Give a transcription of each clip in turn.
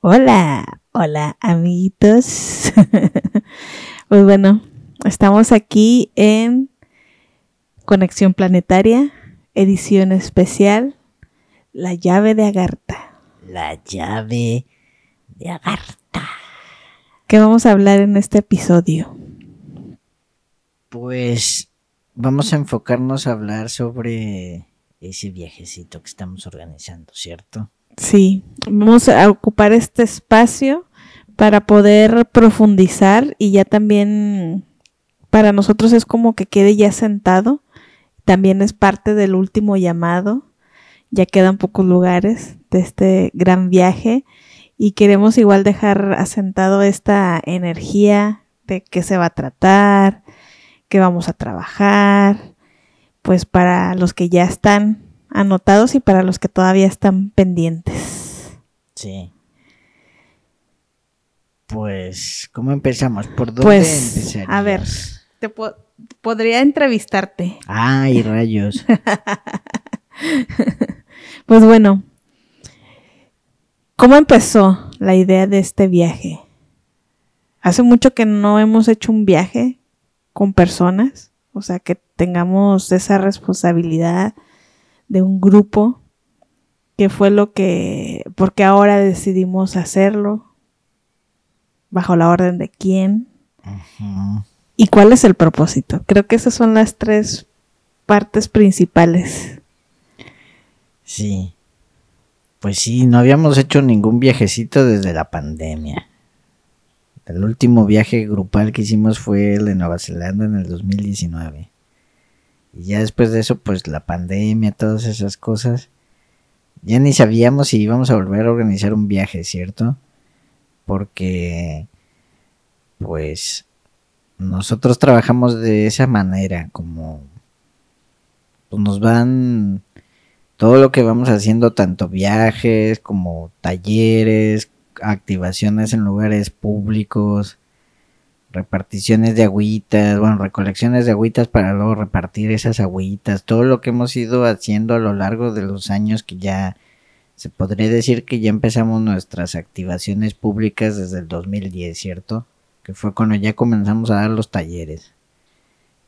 Hola, hola amiguitos. pues bueno, estamos aquí en Conexión Planetaria, edición especial, La llave de Agartha. La llave de Agartha. ¿Qué vamos a hablar en este episodio? Pues vamos a enfocarnos a hablar sobre ese viajecito que estamos organizando, ¿cierto? Sí, vamos a ocupar este espacio para poder profundizar y ya también para nosotros es como que quede ya sentado. También es parte del último llamado. Ya quedan pocos lugares de este gran viaje y queremos igual dejar asentado esta energía de qué se va a tratar, qué vamos a trabajar, pues para los que ya están anotados y para los que todavía están pendientes. Sí. Pues, ¿cómo empezamos? ¿Por dónde pues, A ver, te podría entrevistarte. Ay, rayos. pues bueno, ¿cómo empezó la idea de este viaje? Hace mucho que no hemos hecho un viaje con personas, o sea, que tengamos esa responsabilidad de un grupo, que fue lo que, porque ahora decidimos hacerlo, bajo la orden de quién y cuál es el propósito. Creo que esas son las tres partes principales. Sí. Pues sí, no habíamos hecho ningún viajecito desde la pandemia. El último viaje grupal que hicimos fue el de Nueva Zelanda en el 2019. Y ya después de eso, pues la pandemia, todas esas cosas, ya ni sabíamos si íbamos a volver a organizar un viaje, ¿cierto? Porque, pues, nosotros trabajamos de esa manera, como, pues nos van todo lo que vamos haciendo, tanto viajes como talleres, activaciones en lugares públicos, reparticiones de agüitas, bueno, recolecciones de agüitas para luego repartir esas agüitas, todo lo que hemos ido haciendo a lo largo de los años que ya se podría decir que ya empezamos nuestras activaciones públicas desde el 2010, ¿cierto? Que fue cuando ya comenzamos a dar los talleres.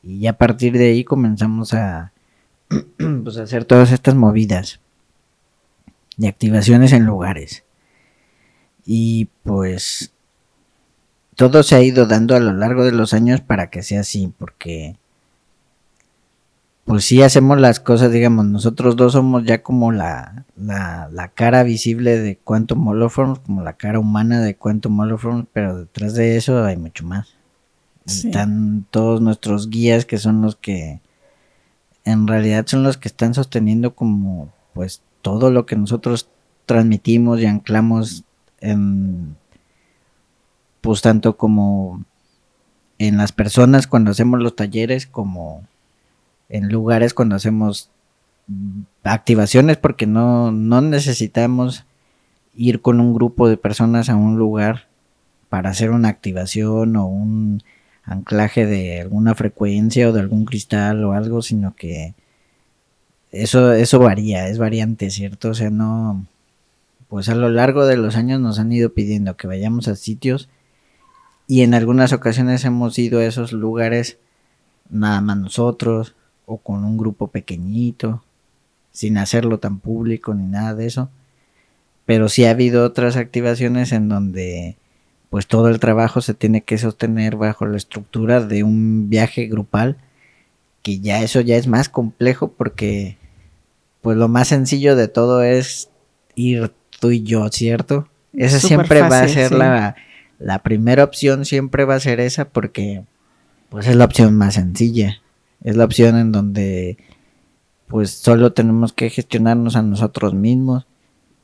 Y ya a partir de ahí comenzamos a pues, hacer todas estas movidas de activaciones en lugares. Y pues todo se ha ido dando a lo largo de los años para que sea así, porque pues sí hacemos las cosas, digamos, nosotros dos somos ya como la, la, cara visible de Quantum Holoforms, como la cara humana de Quantum Holoforms, pero detrás de eso hay mucho más. Están todos nuestros guías que son los que en realidad son los que están sosteniendo como pues todo lo que nosotros transmitimos y anclamos pues tanto como en las personas cuando hacemos los talleres como en lugares cuando hacemos activaciones porque no, no necesitamos ir con un grupo de personas a un lugar para hacer una activación o un anclaje de alguna frecuencia o de algún cristal o algo, sino que eso, eso varía, es variante, ¿cierto? O sea, no, pues a lo largo de los años nos han ido pidiendo que vayamos a sitios y en algunas ocasiones hemos ido a esos lugares nada más nosotros o con un grupo pequeñito, sin hacerlo tan público ni nada de eso. Pero sí ha habido otras activaciones en donde pues todo el trabajo se tiene que sostener bajo la estructura de un viaje grupal, que ya eso ya es más complejo porque pues lo más sencillo de todo es ir tú y yo, ¿cierto? Esa siempre va a ser la la primera opción siempre va a ser esa porque pues es la opción más sencilla. Es la opción en donde pues solo tenemos que gestionarnos a nosotros mismos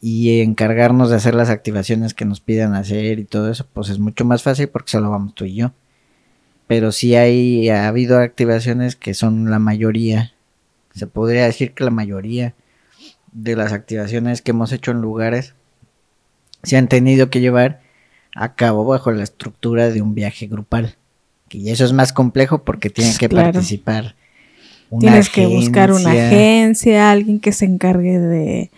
y encargarnos de hacer las activaciones que nos pidan hacer y todo eso, pues es mucho más fácil porque solo vamos tú y yo. Pero sí hay, ha habido activaciones que son la mayoría, se podría decir que la mayoría de las activaciones que hemos hecho en lugares se han tenido que llevar a cabo bajo la estructura de un viaje grupal. Y eso es más complejo porque tienen que participar Tienes que buscar una agencia, alguien que se encargue de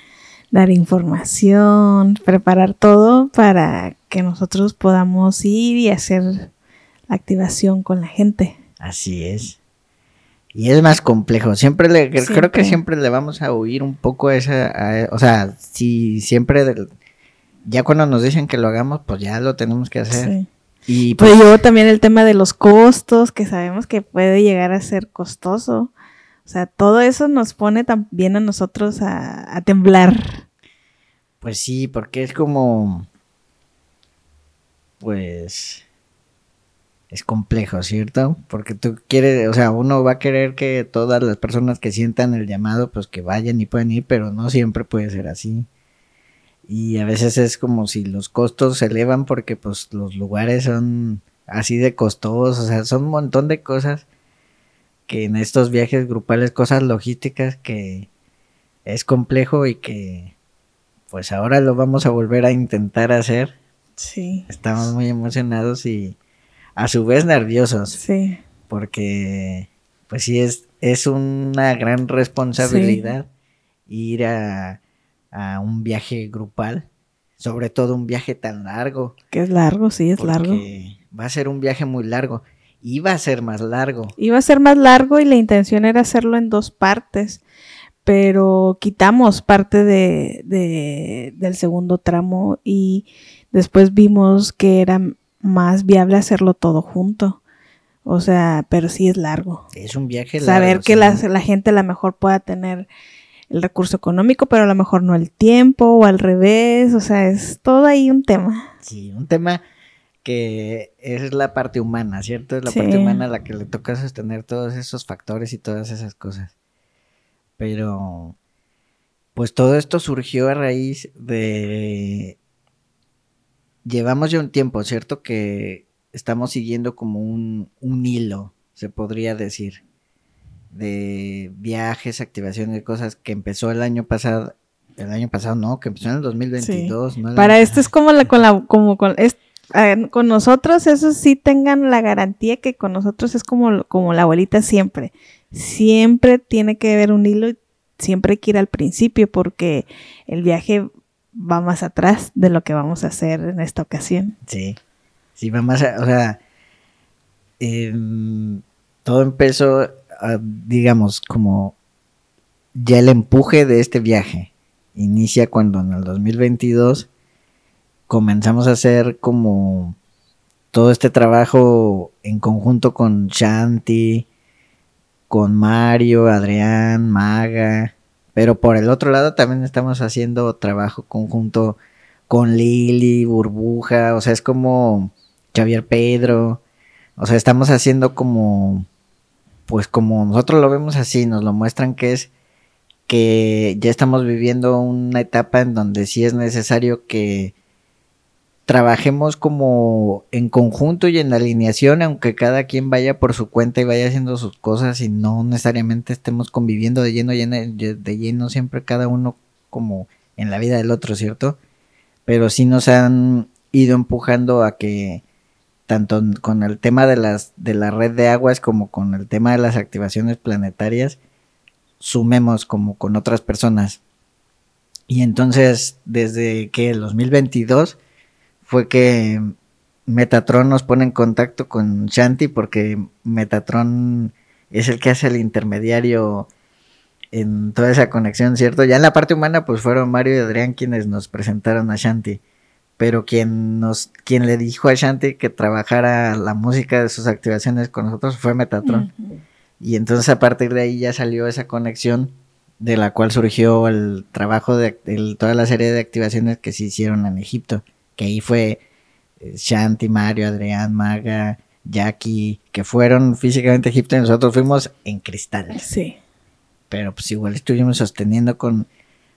dar información, preparar todo para que nosotros podamos ir y hacer la activación con la gente. Así es. Y es más complejo. Siempre le, creo que siempre le vamos a oír un poco esa, o sea, si siempre, ya cuando nos dicen que lo hagamos, pues ya lo tenemos que hacer. Y pues, luego también el tema de los costos, que sabemos que puede llegar a ser costoso. O sea, todo eso nos pone también a nosotros a, a temblar. Pues sí, porque es como, pues, es complejo, ¿cierto? Porque tú quieres, o sea, uno va a querer que todas las personas que sientan el llamado, pues que vayan y puedan ir, pero no siempre puede ser así. Y a veces es como si los costos se elevan porque pues los lugares son así de costosos, o sea, son un montón de cosas que en estos viajes grupales, cosas logísticas que es complejo y que pues ahora lo vamos a volver a intentar hacer. Sí. Estamos muy emocionados y a su vez nerviosos. Sí. Porque, pues sí, es, es una gran responsabilidad ir a, un viaje grupal, sobre todo un viaje tan largo. Que es largo, sí, es largo. Va a ser un viaje muy largo. Iba a ser más largo. Iba a ser más largo y la intención era hacerlo en dos partes, pero quitamos parte de, de, del segundo tramo y después vimos que era más viable hacerlo todo junto. O sea, pero sí es largo. Es un viaje largo. Saber que la, gente a lo mejor pueda tener el recurso económico, pero a lo mejor no el tiempo o al revés. O sea, es todo ahí un tema. Sí, un tema que es la parte humana, ¿cierto? Es la parte humana a la que le toca sostener todos esos factores y todas esas cosas. Pero, pues todo esto surgió a raíz de llevamos ya un tiempo, ¿cierto? Que estamos siguiendo como un, hilo, se podría decir, de viajes, activaciones, cosas que empezó el año pasado. El año pasado no, que empezó en el 2022. Para esto es como la, con la, como con, con nosotros, eso sí tengan la garantía que con nosotros es como, como la abuelita siempre. Siempre tiene que haber un hilo y siempre hay que ir al principio porque el viaje va más atrás de lo que vamos a hacer en esta ocasión. Sí, sí, va más, o sea, em, todo empezó, digamos, como ya el empuje de este viaje inicia cuando en el 2022 comenzamos a hacer como todo este trabajo en conjunto con Shanti, con Mario, Adrián, Maga, pero por el otro lado también estamos haciendo trabajo conjunto con Lili, Burbuja, o sea, es como Javier Pedro, o sea, estamos haciendo como, pues como nosotros lo vemos así, nos lo muestran que es que ya estamos viviendo una etapa en donde sí es necesario que trabajemos como en conjunto y en alineación, aunque cada quien vaya por su cuenta y vaya haciendo sus cosas y no necesariamente estemos conviviendo de lleno, lleno de lleno siempre cada uno como en la vida del otro, ¿cierto? Pero sí nos han ido empujando a que tanto con el tema de las de la red de aguas como con el tema de las activaciones planetarias sumemos como con otras personas. Y entonces desde que el 2022 fue que Metatron nos pone en contacto con Shanti porque Metatron es el que hace el intermediario en toda esa conexión, ¿cierto? Ya en la parte humana, pues fueron Mario y Adrián quienes nos presentaron a Shanti. Pero quien nos, quien le dijo a Shanti que trabajara la música de sus activaciones con nosotros fue Metatron. Y entonces a partir de ahí ya salió esa conexión de la cual surgió el trabajo de, de toda la serie de activaciones que se hicieron en Egipto que ahí fue eh, Shanti, Mario, Adrián, Maga, Jackie, que fueron físicamente a Egipto y nosotros fuimos en cristal. Sí. Pero pues igual estuvimos sosteniendo con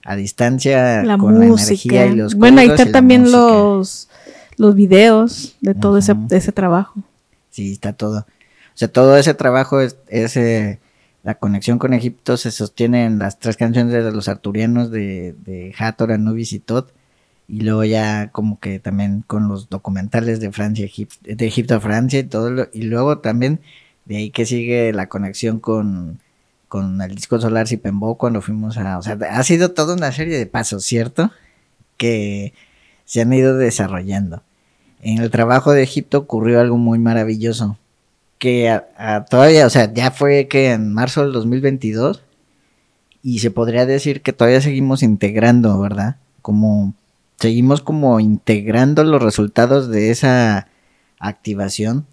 a distancia la con la energía y los Bueno, ahí están también los los videos de todo ese, ese trabajo. Sí, está todo. O sea, todo ese trabajo es, eh, la conexión con Egipto se sostiene en las tres canciones de los arturianos de, de Hathor, Anubis y Tot y luego ya como que también con los documentales de Francia, de Egipto a Francia y todo, y luego también de ahí que sigue la conexión con con el disco solar Sipembo cuando fuimos a, o sea, ha sido toda una serie de pasos, ¿cierto? Que se han ido desarrollando. En el trabajo de Egipto ocurrió algo muy maravilloso, que todavía, o sea, ya fue que en marzo del 2022 y se podría decir que todavía seguimos integrando, ¿verdad? Como seguimos como integrando los resultados de esa activación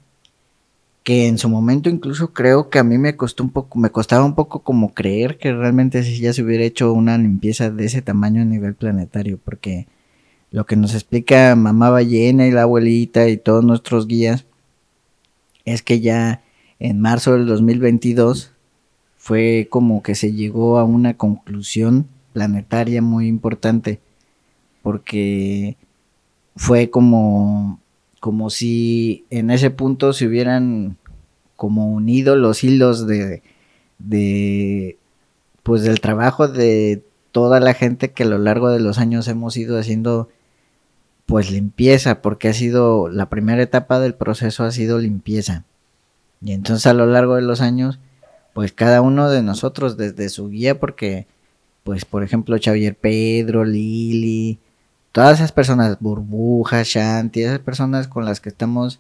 que en su momento incluso creo que a mí me costó un poco, me costaba un poco como creer que realmente si ya se hubiera hecho una limpieza de ese tamaño a nivel planetario, porque lo que nos explica mamá ballena y la abuelita y todos nuestros guías es que ya en marzo del 2022 fue como que se llegó a una conclusión planetaria muy importante, porque fue como como si en ese punto se hubieran como unido los hilos de, de pues del trabajo de toda la gente que a lo largo de los años hemos ido haciendo pues limpieza, porque ha sido la primera etapa del proceso ha sido limpieza. Y entonces a lo largo de los años, pues cada uno de nosotros desde su guía, porque pues por ejemplo Xavier Pedro, Lili, todas esas personas, Burbuja, Shanti, esas personas con las que estamos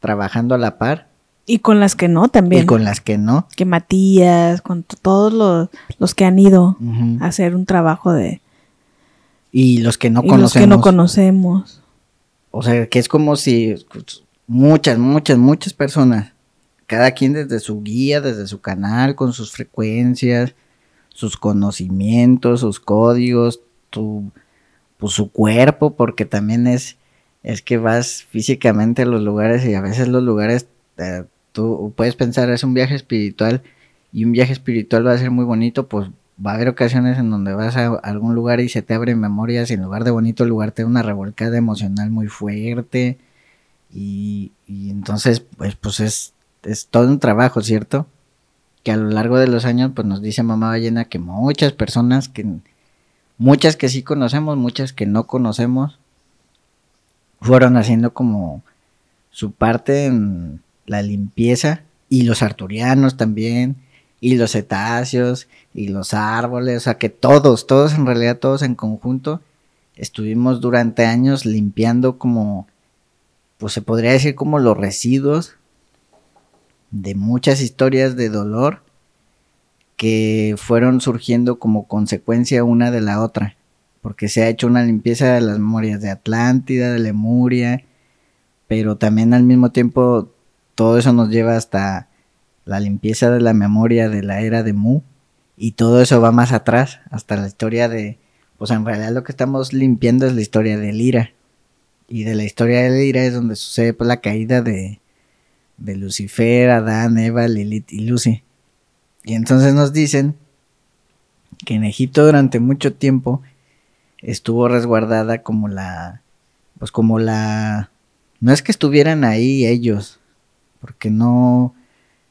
trabajando a la par. Y con las que no también. Y con las que no. Que Matías, con todos los, los, que han ido a hacer un trabajo de... Y los que no y Los que no conocemos. O sea, que es como si muchas, muchas, muchas personas, cada quien desde su guía, desde su canal, con sus frecuencias, sus conocimientos, sus códigos, tu pues, su cuerpo, porque también es, es que vas físicamente a los lugares y a veces los lugares, eh, tú puedes pensar, es un viaje espiritual y un viaje espiritual va a ser muy bonito, pues va a haber ocasiones en donde vas a algún lugar y se te abre memorias y en lugar de bonito lugar te da una revolcada emocional muy fuerte y, y entonces pues, pues es, es todo un trabajo, ¿cierto? Que a lo largo de los años pues nos dice mamá ballena que muchas personas que muchas que sí conocemos, muchas que no conocemos, fueron haciendo como su parte en la limpieza y los arturianos también y los cetáceos y los árboles, o sea que todos, todos en realidad todos en conjunto estuvimos durante años limpiando como pues se podría decir como los residuos de muchas historias de dolor que fueron surgiendo como consecuencia una de la otra, porque se ha hecho una limpieza de las memorias de Atlántida, de Lemuria, pero también al mismo tiempo todo eso nos lleva hasta la limpieza de la memoria de la era de Mu, y todo eso va más atrás, hasta la historia de, pues en realidad lo que estamos limpiando es la historia de Lira, y de la historia de Lira es donde sucede pues, la caída de, de Lucifer, Adán, Eva, Lilith y Lucy. Y entonces nos dicen que en Egipto durante mucho tiempo estuvo resguardada como la, pues como la, no es que estuvieran ahí ellos, porque no,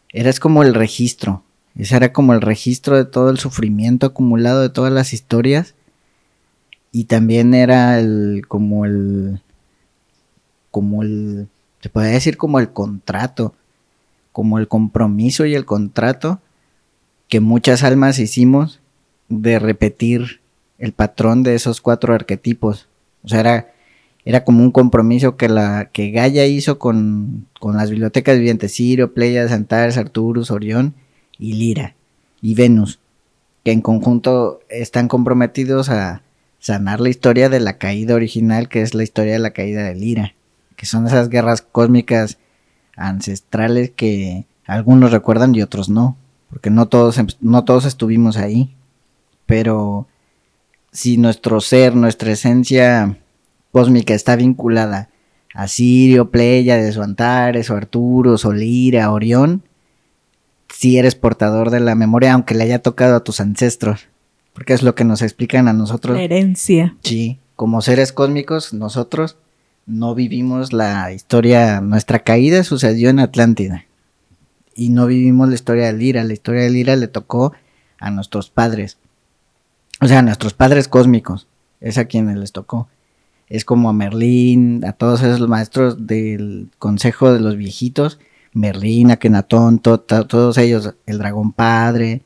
era como el registro, ese era como el registro de todo el sufrimiento acumulado de todas las historias y también era el, como el, como el, se puede decir como el contrato, como el compromiso y el contrato que muchas almas hicimos de repetir el patrón de esos cuatro arquetipos. O sea, era, era como un compromiso que la que Gaia hizo con, con las bibliotecas vivientes Sirio, Pleiades, Antares, Arturus, Orión y Lira y Venus, que en conjunto están comprometidos a sanar la historia de la caída original, que es la historia de la caída de Lira, que son esas guerras cósmicas ancestrales que algunos recuerdan y otros no porque no todos, em, no todos estuvimos ahí, pero si nuestro ser, nuestra esencia cósmica está vinculada a Sirio, Pleiades, o Antares, o Arturo, Solira, Orión, si eres portador de la memoria, aunque le haya tocado a tus ancestros, porque es lo que nos explican a nosotros. La herencia. Sí, como seres cósmicos, nosotros no vivimos la historia, nuestra caída sucedió en Atlántida y no vivimos la historia de Lira. La historia de Lira le tocó a nuestros padres. O sea, a nuestros padres cósmicos. Es a quienes les tocó. Es como a Merlín, a todos esos maestros del consejo de los viejitos. Merlín, Akenatón, todos ellos, el dragón padre,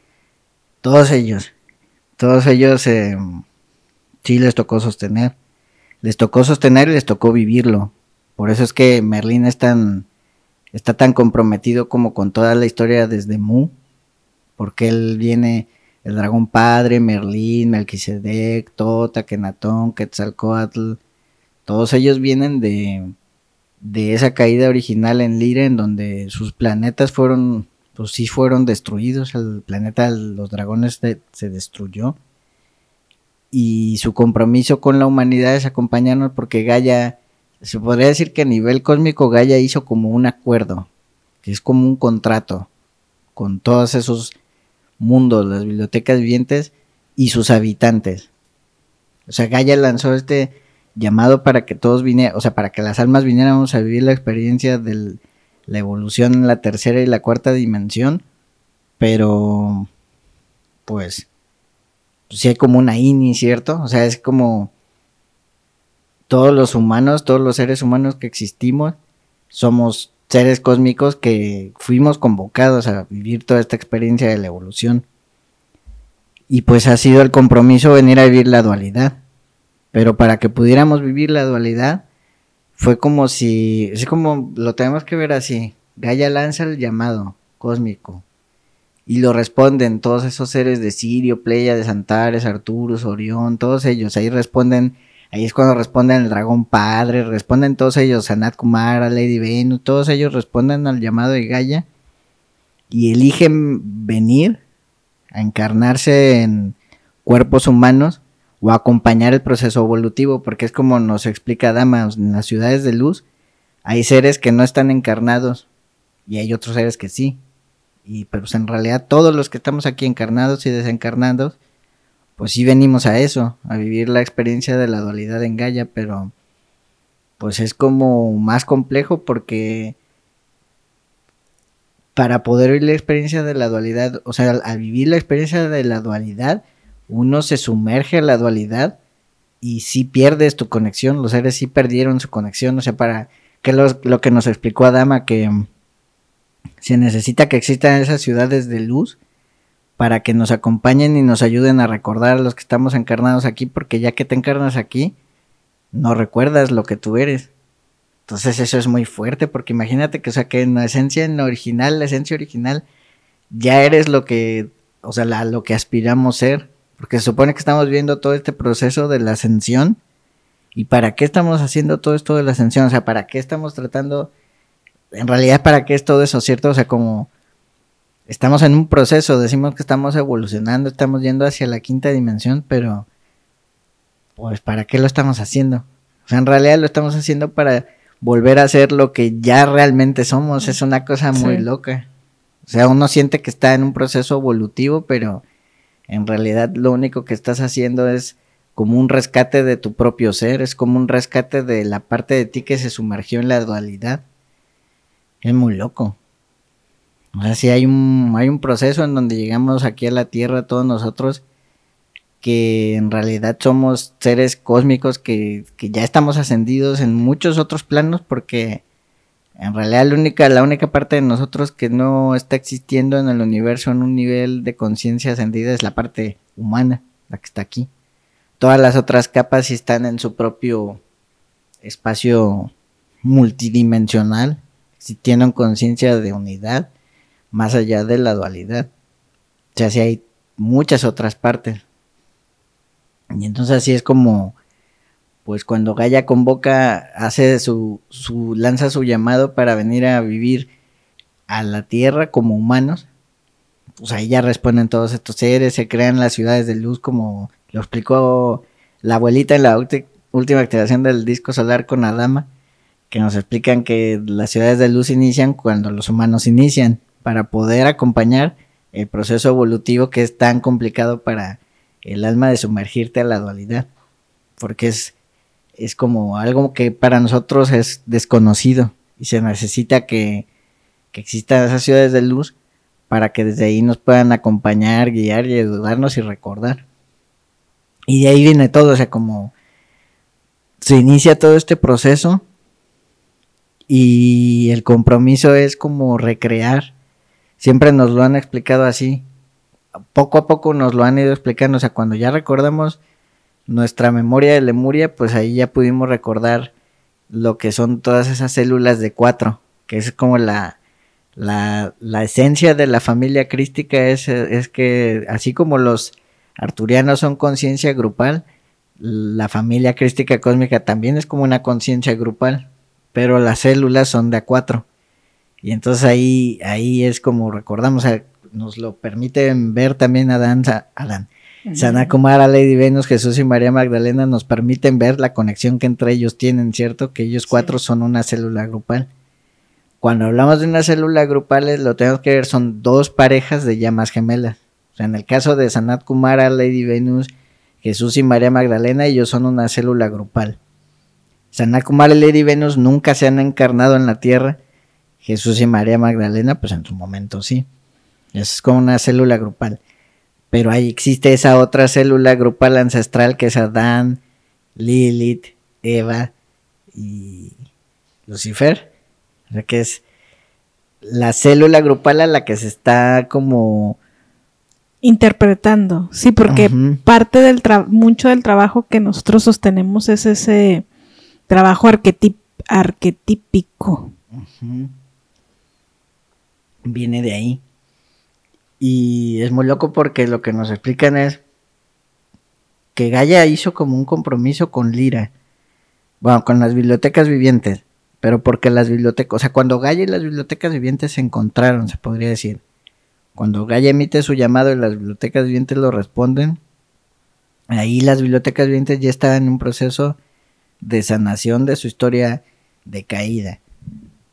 Todos ellos, todos ellos eh, sí les tocó sostener. Les tocó sostener y les tocó vivirlo. Por eso es que Merlín es tan, está tan comprometido como con toda la historia desde Mu. Porque él viene, el dragón padre, Merlín, Melquisedec, Tota, Kenatón, Quetzalcoatl. Todos ellos vienen de, de esa caída original en Lira, en donde sus planetas fueron, pues sí fueron destruidos. El planeta de los dragones se destruyó y su compromiso con la humanidad es acompañarnos porque Gaia, se podría decir que a nivel cósmico Gaia hizo como un acuerdo, que es como un contrato con todos esos mundos, las bibliotecas vivientes y sus habitantes. O sea, Gaia lanzó este llamado para que todos vinieran, o sea, para que las almas viniéramos a vivir la experiencia de la evolución en la tercera y la cuarta dimensión, pero pues pues sí hay como una INI, ¿cierto? O sea, es como todos los humanos, todos los seres humanos que existimos, somos seres cósmicos que fuimos convocados a vivir toda esta experiencia de la evolución. Y pues ha sido el compromiso venir a vivir la dualidad. Pero para que pudiéramos vivir la dualidad, fue como si, es como lo tenemos que ver así. Gaia lanza el llamado cósmico y lo responden todos esos seres de Sirio, Pleya, de Santares, Arturus, Orión, todos ellos, ahí responden, ahí es cuando responden el dragón padre, responden todos ellos, Sanat Kumara, Lady Venus, todos ellos responden al llamado de Gaia y eligen venir a encarnarse en cuerpos humanos o acompañar el proceso evolutivo, porque es como nos explica Dama, en las ciudades de luz hay seres que no están encarnados y hay otros seres que sí. Y pues en realidad todos los que estamos aquí encarnados y desencarnados, pues sí venimos a eso, a vivir la experiencia de la dualidad en Gaia, pero pues es como más complejo porque para poder vivir la experiencia de la dualidad, o sea, al, vivir la experiencia de la dualidad, uno se sumerge en la dualidad y sí pierdes tu conexión, los seres sí perdieron su conexión, o sea, para que lo que nos explicó Adama que se necesita que existan esas ciudades de luz para que nos acompañen y nos ayuden a recordar a los que estamos encarnados aquí, porque ya que te encarnas aquí, no recuerdas lo que tú eres. Entonces eso es muy fuerte, porque imagínate que, o sea, que en la esencia, en la original, la esencia original, ya eres lo que, o sea, lo que aspiramos ser, porque se supone que estamos viendo todo este proceso de la ascensión. ¿Y para qué estamos haciendo todo esto de la ascensión? O sea, ¿para qué estamos tratando en realidad, ¿para qué es todo eso, cierto? O sea, como estamos en un proceso, decimos que estamos evolucionando, estamos yendo hacia la quinta dimensión, pero pues ¿para qué lo estamos haciendo? O sea, en realidad lo estamos haciendo para volver a ser lo que ya realmente somos, es una cosa muy loca. O sea, uno siente que está en un proceso evolutivo, pero en realidad lo único que estás haciendo es como un rescate de tu propio ser, es como un rescate de la parte de ti que se sumergió en la dualidad. Es muy loco. O sea, sí hay un, hay un proceso en donde llegamos aquí a la Tierra todos nosotros que en realidad somos seres cósmicos que, que ya estamos ascendidos en muchos otros planos porque en realidad la única, la única parte de nosotros que no está existiendo en el universo en un nivel de conciencia ascendida es la parte humana, la que está aquí. Todas las otras capas sí están en su propio espacio multidimensional si tienen conciencia de unidad más allá de la dualidad. O sea, si hay muchas otras partes. Y entonces así es como, pues cuando Gaia convoca, hace su, su, lanza su llamado para venir a vivir a la Tierra como humanos, pues ahí ya responden todos estos seres, se crean las ciudades de luz como lo explicó la abuelita en la última activación del disco solar con Adama que nos explican que las ciudades de luz inician cuando los humanos inician, para poder acompañar el proceso evolutivo que es tan complicado para el alma de sumergirte a la dualidad, porque es, es como algo que para nosotros es desconocido y se necesita que, que existan esas ciudades de luz para que desde ahí nos puedan acompañar, guiar y ayudarnos y recordar. Y de ahí viene todo, o sea, como se inicia todo este proceso y el compromiso es como recrear. Siempre nos lo han explicado así. poco a poco nos lo han ido explicando, o sea, cuando ya recordamos nuestra memoria de Lemuria, pues ahí ya pudimos recordar lo que son todas esas células de cuatro, que es como la, la, la esencia de la familia crística, es, es que así como los arturianos son conciencia grupal, la familia crística cósmica también es como una conciencia grupal, pero las células son de a cuatro. Y entonces ahí, ahí es como recordamos, nos lo permiten ver también Adán, Adán. Sana Kumara, Lady Venus, Jesús y María Magdalena nos permiten ver la conexión que entre ellos tienen, ¿cierto? Que ellos cuatro son una célula grupal. Cuando hablamos de una célula grupal, lo tenemos que ver, son dos parejas de llamas gemelas. O sea, en el caso de Sanat Kumara, Lady Venus, Jesús y María Magdalena, ellos son una célula grupal. Sanat Kumara y Lady Venus nunca se han encarnado en la Tierra. Jesús y María Magdalena, pues en su momento sí. Es como una célula grupal. Pero ahí existe esa otra célula grupal ancestral que es Adán, Lilith, Eva y Lucifer. O sea que es la célula grupal a la que se está como interpretando. Sí, porque parte del mucho del trabajo que nosotros sostenemos es ese trabajo arquetípico. Viene de ahí. Y es muy loco porque lo que nos explican es que Gaia hizo como un compromiso con Lira. Bueno, con las bibliotecas vivientes. Pero porque las bibliotecas, o sea, cuando Gaia y las bibliotecas vivientes se encontraron, se podría decir cuando Gaia emite su llamado y las bibliotecas vivientes lo responden, ahí las bibliotecas vivientes ya estaban en un proceso de sanación de su historia de caída.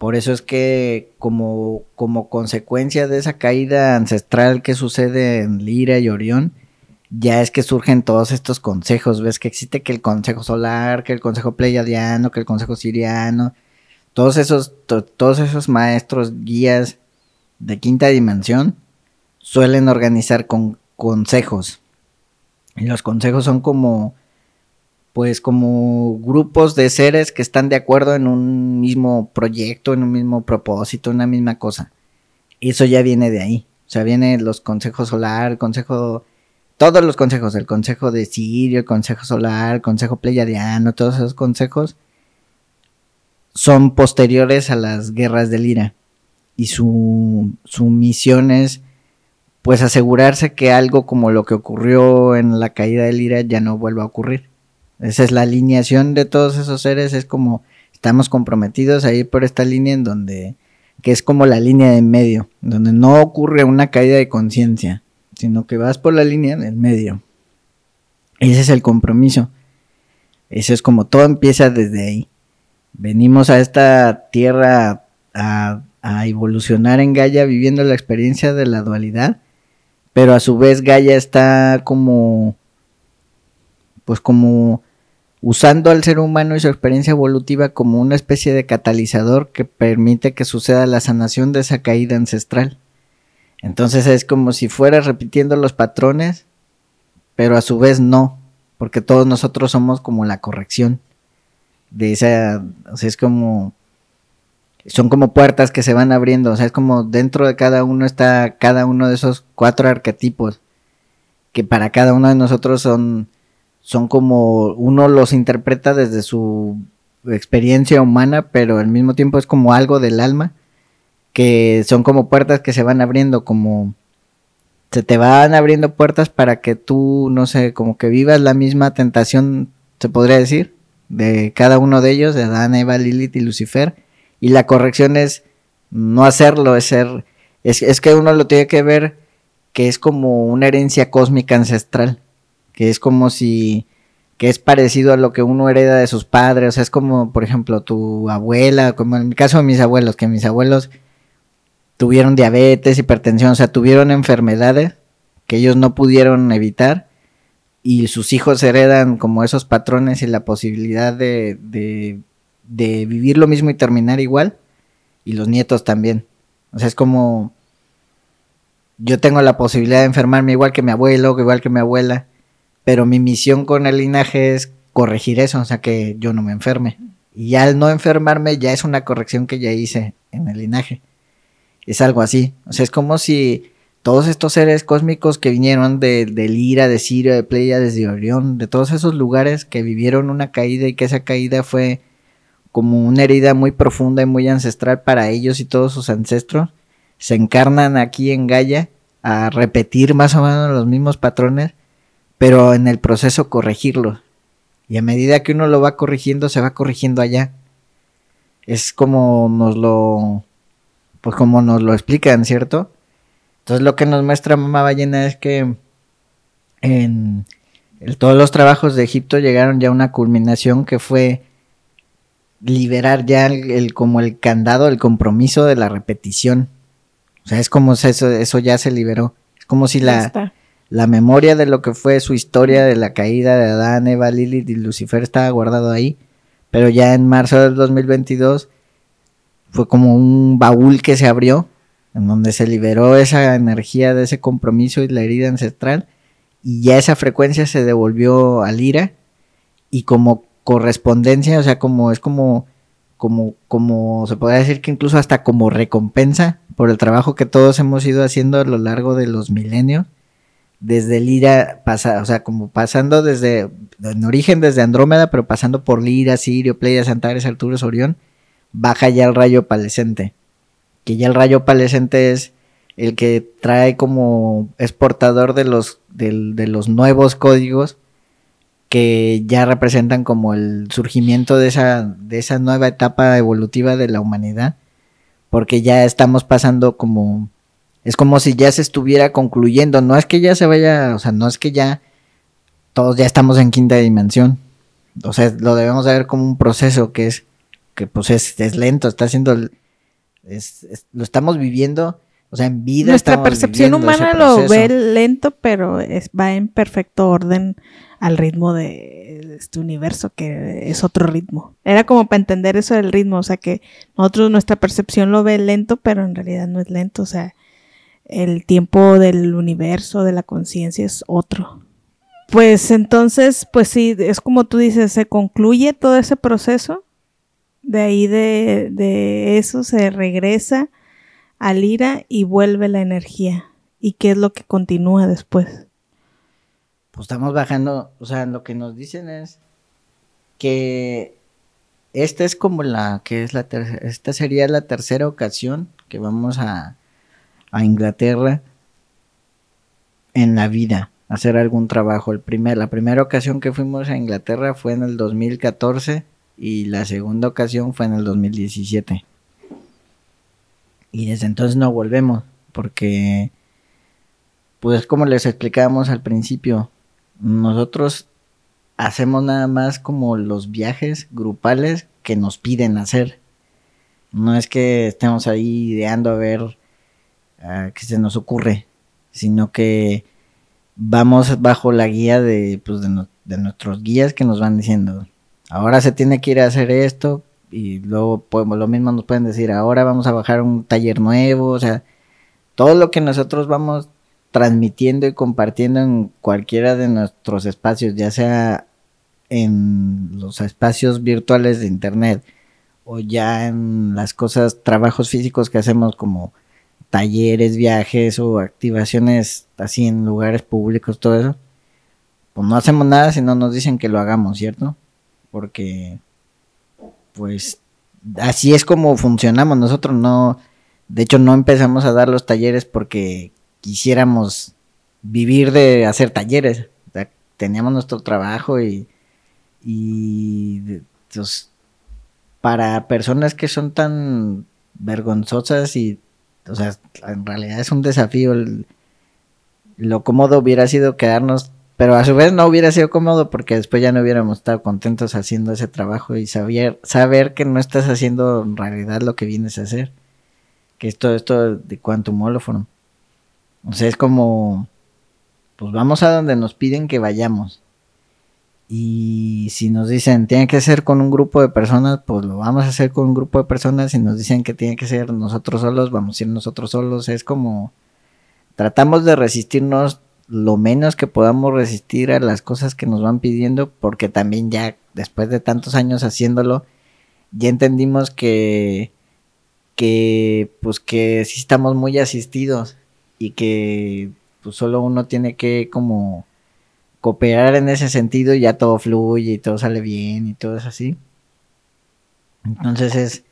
Por eso es que como, como consecuencia de esa caída ancestral que sucede en Lira y Orión, ya es que surgen todos estos consejos. Ves que existe que el consejo solar, que el consejo pleiadiano, que el consejo siriano, todos esos, todos esos maestros, guías de quinta dimensión, suelen organizar con consejos. Y los consejos son como, pues como grupos de seres que están de acuerdo en un mismo proyecto, en un mismo propósito, en una misma cosa. Eso ya viene de ahí. O sea, vienen los consejos solar, el consejo, todos los consejos, el consejo de Sirio, el consejo solar, el consejo pleyadiano, todos esos consejos son posteriores a las guerras del Ira. Y su, su misión es pues asegurarse que algo como lo que ocurrió en la caída del Ira ya no vuelva a ocurrir. Esa es la alineación de todos esos seres, es como estamos comprometidos a ir por esta línea en donde, que es como la línea de medio, donde no ocurre una caída de conciencia, sino que vas por la línea del medio. Ese es el compromiso. Eso es como todo empieza desde ahí. Venimos a esta tierra a, a evolucionar en Gaia viviendo la experiencia de la dualidad pero a su vez Gaia está como, pues como usando al ser humano y su experiencia evolutiva como una especie de catalizador que permite que suceda la sanación de esa caída ancestral. Entonces es como si fuera repitiendo los patrones, pero a su vez no, porque todos nosotros somos como la corrección de esa, o sea, es como son como puertas que se van abriendo, o sea, es como dentro de cada uno está cada uno de esos cuatro arquetipos, que para cada uno de nosotros son, son como, uno los interpreta desde su experiencia humana, pero al mismo tiempo es como algo del alma, que son como puertas que se van abriendo, como se te van abriendo puertas para que tú, no sé, como que vivas la misma tentación, se podría decir, de cada uno de ellos, de Adán, Eva, Lilith y Lucifer, y la corrección es no hacerlo, es ser, es, que uno lo tiene que ver que es como una herencia cósmica ancestral, que es como si, que es parecido a lo que uno hereda de sus padres, o sea, es como, por ejemplo, tu abuela, como en el caso de mis abuelos, que mis abuelos tuvieron diabetes, hipertensión, o sea, tuvieron enfermedades que ellos no pudieron evitar y sus hijos heredan como esos patrones y la posibilidad de, de de vivir lo mismo y terminar igual, y los nietos también. O sea, es como yo tengo la posibilidad de enfermarme igual que mi abuelo, igual que mi abuela, pero mi misión con el linaje es corregir eso, o sea, que yo no me enferme. Y al no enfermarme ya es una corrección que ya hice en el linaje. Es algo así. O sea, es como si todos estos seres cósmicos que vinieron de, Lira, de Sirio, de Pleia, desde Orión, de todos esos lugares que vivieron una caída y que esa caída fue como una herida muy profunda y muy ancestral para ellos y todos sus ancestros, se encarnan aquí en Gaia a repetir más o menos los mismos patrones, pero en el proceso corregirlos. Y a medida que uno lo va corrigiendo, se va corrigiendo allá. Es como nos lo, pues como nos lo explican, ¿cierto? Entonces lo que nos muestra Mamá Ballena es que en todos los trabajos de Egipto llegaron ya a una culminación que fue liberar ya el, como el candado, el compromiso de la repetición. O sea, es como si eso, eso ya se liberó. Es como si la, la memoria de lo que fue su historia de la caída de Adán, Eva, Lilith y Lucifer estaba guardado ahí. Pero ya en marzo del 2022 fue como un baúl que se abrió en donde se liberó esa energía de ese compromiso y la herida ancestral, y ya esa frecuencia se devolvió al ira, y como correspondencia, o sea, como es como, como, como se podría decir que incluso hasta como recompensa por el trabajo que todos hemos ido haciendo a lo largo de los milenios, desde Lira, pasa, o sea, como pasando desde, en origen desde Andrómeda, pero pasando por Lira, Sirio, Pleiades, Antares, Arturo, Orión, baja ya el rayo palescente. Que ya el rayo palescente es el que trae como es portador de los, de, los nuevos códigos que ya representan como el surgimiento de esa, de esa nueva etapa evolutiva de la humanidad, porque ya estamos pasando como, es como si ya se estuviera concluyendo, no es que ya se vaya, o sea, no es que ya todos ya estamos en quinta dimensión, o sea, lo debemos ver como un proceso que es, que pues es, es lento, está haciendo lo estamos viviendo, o sea, en vida. Nuestra percepción humana lo ve lento, pero es, va en perfecto orden al ritmo de este universo, que es otro ritmo. Era como para entender eso del ritmo, o sea, que nosotros nuestra percepción lo ve lento, pero en realidad no es lento, o sea, el tiempo del universo, de la conciencia es otro. Pues entonces, pues sí, es como tú dices, se concluye todo ese proceso de ahí de, eso se regresa al ira y vuelve la energía. ¿Y qué es lo que continúa después? Pues estamos bajando, o sea, lo que nos dicen es que esta es como la que es la tercera, esta sería la tercera ocasión que vamos a, a Inglaterra en la vida hacer algún trabajo. La primera ocasión que fuimos a Inglaterra fue en el 2014 y la segunda ocasión fue en el 2017. Y desde entonces no volvemos, porque, pues como les explicábamos al principio, nosotros hacemos nada más como los viajes grupales que nos piden hacer. No es que estemos ahí ideando a ver uh, qué se nos ocurre, sino que vamos bajo la guía de, pues, de, nuestros guías que nos van diciendo, ahora se tiene que ir a hacer esto y luego podemos, lo mismo nos pueden decir, ahora vamos a bajar un taller nuevo, o sea, todo lo que nosotros vamos transmitiendo y compartiendo en cualquiera de nuestros espacios, ya sea en los espacios virtuales de internet o ya en las cosas, trabajos físicos que hacemos como talleres, viajes o activaciones así en lugares públicos, todo eso, pues no hacemos nada si no nos dicen que lo hagamos, ¿cierto? porque pues así es como funcionamos. Nosotros no, de hecho no empezamos a dar los talleres porque quisiéramos vivir de hacer talleres. teníamos nuestro trabajo y, y pues, para personas que son tan vergonzosas y, o sea, en realidad es un desafío. lo cómodo hubiera sido quedarnos pero a su vez no hubiera sido cómodo porque después ya no hubiéramos estado contentos haciendo ese trabajo y saber, saber que no estás haciendo en realidad lo que vienes a hacer. Que es todo esto de Quantum Holophone. O sea, es como, pues vamos a donde nos piden que vayamos. Y si nos dicen, tiene que ser con un grupo de personas, pues lo vamos a hacer con un grupo de personas. Si nos dicen que tiene que ser nosotros solos, vamos a ir nosotros solos. Es como, tratamos de resistirnos lo menos que podamos resistir a las cosas que nos van pidiendo, porque también ya después de tantos años haciéndolo, ya entendimos que, que pues que sí estamos muy asistidos y que pues solo uno tiene que como cooperar en ese sentido y ya todo fluye y todo sale bien y todo es así. Entonces es,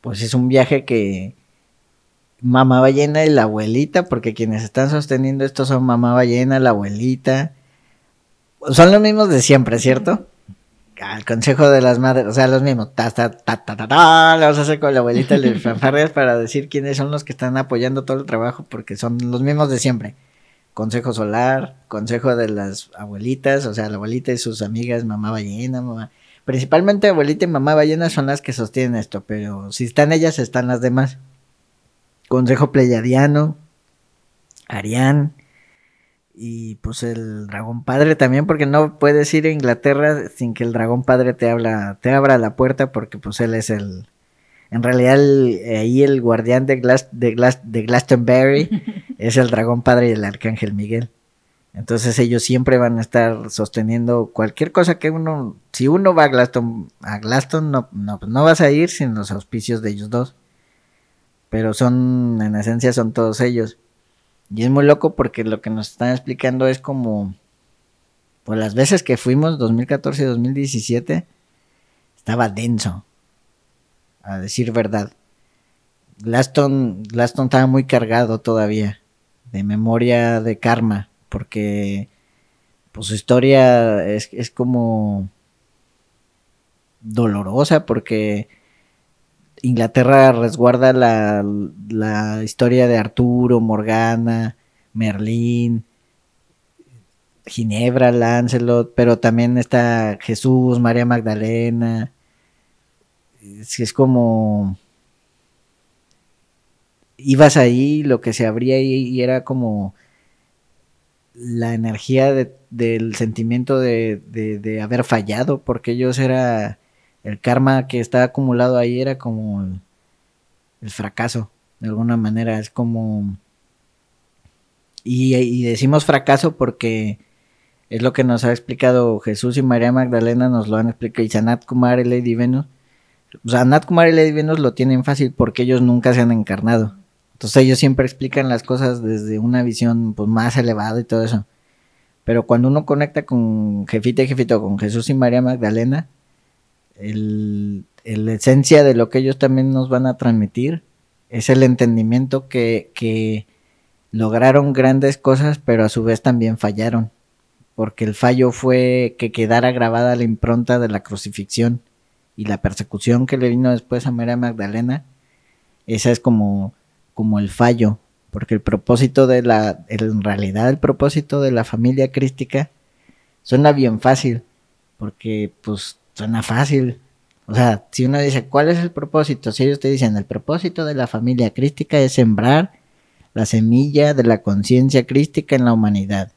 pues es un viaje que mamá ballena y la abuelita, porque quienes están sosteniendo esto son mamá ballena, la abuelita, son los mismos de siempre, ¿cierto? Al consejo de las madres, o sea, los mismos, ta, ta, ta, ta, ta, ta, le vamos a hacer con la abuelita y fanfarrias para decir quiénes son los que están apoyando todo el trabajo, porque son los mismos de siempre. Consejo solar, consejo de las abuelitas, o sea, la abuelita y sus amigas, mamá ballena, mamá. Principalmente abuelita y mamá ballena son las que sostienen esto, pero si están ellas, están las demás. Consejo Pleyadiano, Arián, y pues el dragón padre también, porque no puedes ir a Inglaterra sin que el dragón padre te habla, te abra la puerta, porque pues él es el, en realidad ahí el guardián de, de, de Glastonbury es el dragón padre y el arcángel Miguel. Entonces ellos siempre van a estar sosteniendo cualquier cosa que uno, si uno va a Glaston, a Glaston no, no, no vas a ir sin los auspicios de ellos dos. Pero son, en esencia son todos ellos. Y es muy loco porque lo que nos están explicando es como, pues las veces que fuimos, 2014 y 2017, estaba denso, a decir verdad. Glaston, Glaston estaba muy cargado todavía, de memoria de karma, porque pues su historia es, es como dolorosa, porque Inglaterra resguarda la, la historia de Arturo, Morgana, Merlín, Ginebra, Lancelot, pero también está Jesús, María Magdalena. Es, es como ibas ahí, lo que se abría ahí era como la energía del sentimiento de, haber fallado, porque ellos era el karma que está acumulado ahí era como el, fracaso, de alguna manera, es como... Y, decimos fracaso porque es lo que nos ha explicado Jesús y María Magdalena, nos lo han explicado, y Sanat Kumar y Lady Venus. O Kumar y Lady Venus lo tienen fácil porque ellos nunca se han encarnado. Entonces ellos siempre explican las cosas desde una visión pues, más elevada y todo eso. Pero cuando uno conecta con Jefita y Jefito, con Jesús y María Magdalena, el, esencia de lo que ellos también nos van a transmitir es el entendimiento que, que lograron grandes cosas, pero a su vez también fallaron, porque el fallo fue que quedara grabada la impronta de la crucifixión y la persecución que le vino después a María Magdalena, esa es como, como el fallo, porque el propósito de la, en realidad el propósito de la familia crística suena bien fácil, porque pues suena fácil. O sea, si uno dice, ¿cuál es el propósito? Si ellos te dicen, el propósito de la familia crística es sembrar la semilla de la conciencia crística en la humanidad.